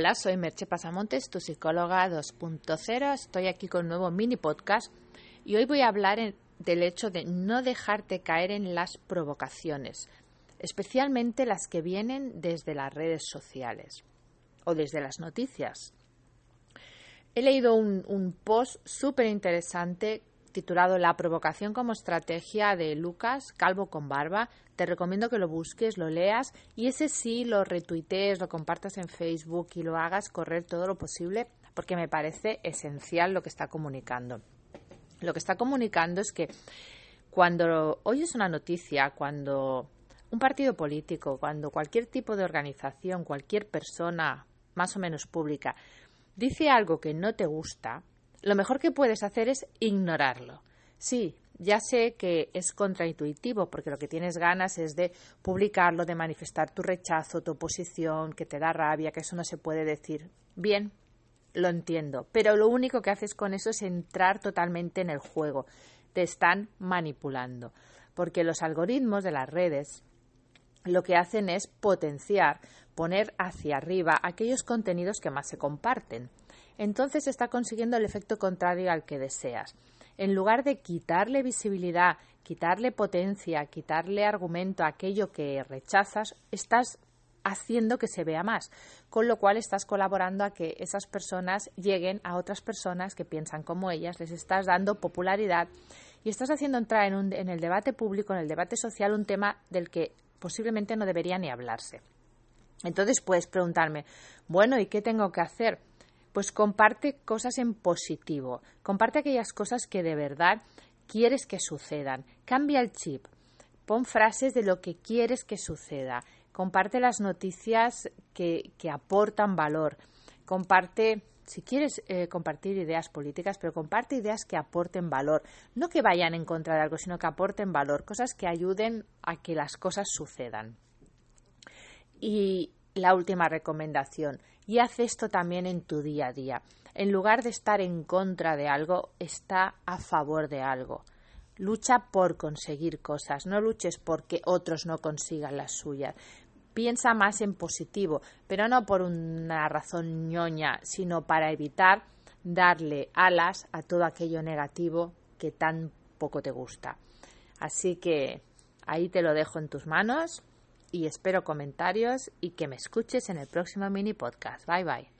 Hola, soy Merche Pasamontes, tu psicóloga 2.0. Estoy aquí con un nuevo mini podcast y hoy voy a hablar del hecho de no dejarte caer en las provocaciones, especialmente las que vienen desde las redes sociales o desde las noticias. He leído un, un post súper interesante titulado La provocación como estrategia de Lucas Calvo con Barba. Te recomiendo que lo busques, lo leas y ese sí lo retuitees, lo compartas en Facebook y lo hagas correr todo lo posible porque me parece esencial lo que está comunicando. Lo que está comunicando es que cuando oyes una noticia, cuando un partido político, cuando cualquier tipo de organización, cualquier persona más o menos pública dice algo que no te gusta, lo mejor que puedes hacer es ignorarlo. Sí, ya sé que es contraintuitivo porque lo que tienes ganas es de publicarlo, de manifestar tu rechazo, tu oposición, que te da rabia, que eso no se puede decir. Bien, lo entiendo, pero lo único que haces con eso es entrar totalmente en el juego. Te están manipulando, porque los algoritmos de las redes lo que hacen es potenciar, poner hacia arriba aquellos contenidos que más se comparten entonces está consiguiendo el efecto contrario al que deseas. En lugar de quitarle visibilidad, quitarle potencia, quitarle argumento a aquello que rechazas, estás haciendo que se vea más, con lo cual estás colaborando a que esas personas lleguen a otras personas que piensan como ellas, les estás dando popularidad y estás haciendo entrar en, en el debate público, en el debate social, un tema del que posiblemente no debería ni hablarse. Entonces puedes preguntarme, bueno, ¿y qué tengo que hacer? Pues comparte cosas en positivo, comparte aquellas cosas que de verdad quieres que sucedan. Cambia el chip, pon frases de lo que quieres que suceda, comparte las noticias que, aportan valor, comparte si quieres eh, compartir ideas políticas, pero comparte ideas que aporten valor, no que vayan en contra de algo, sino que aporten valor, cosas que ayuden a que las cosas sucedan. Y la última recomendación, y haz esto también en tu día a día. En lugar de estar en contra de algo, está a favor de algo. Lucha por conseguir cosas, no luches porque otros no consigan las suyas. Piensa más en positivo, pero no por una razón ñoña, sino para evitar darle alas a todo aquello negativo que tan poco te gusta. Así que ahí te lo dejo en tus manos y espero comentarios y que me escuches en el próximo mini podcast. Bye bye.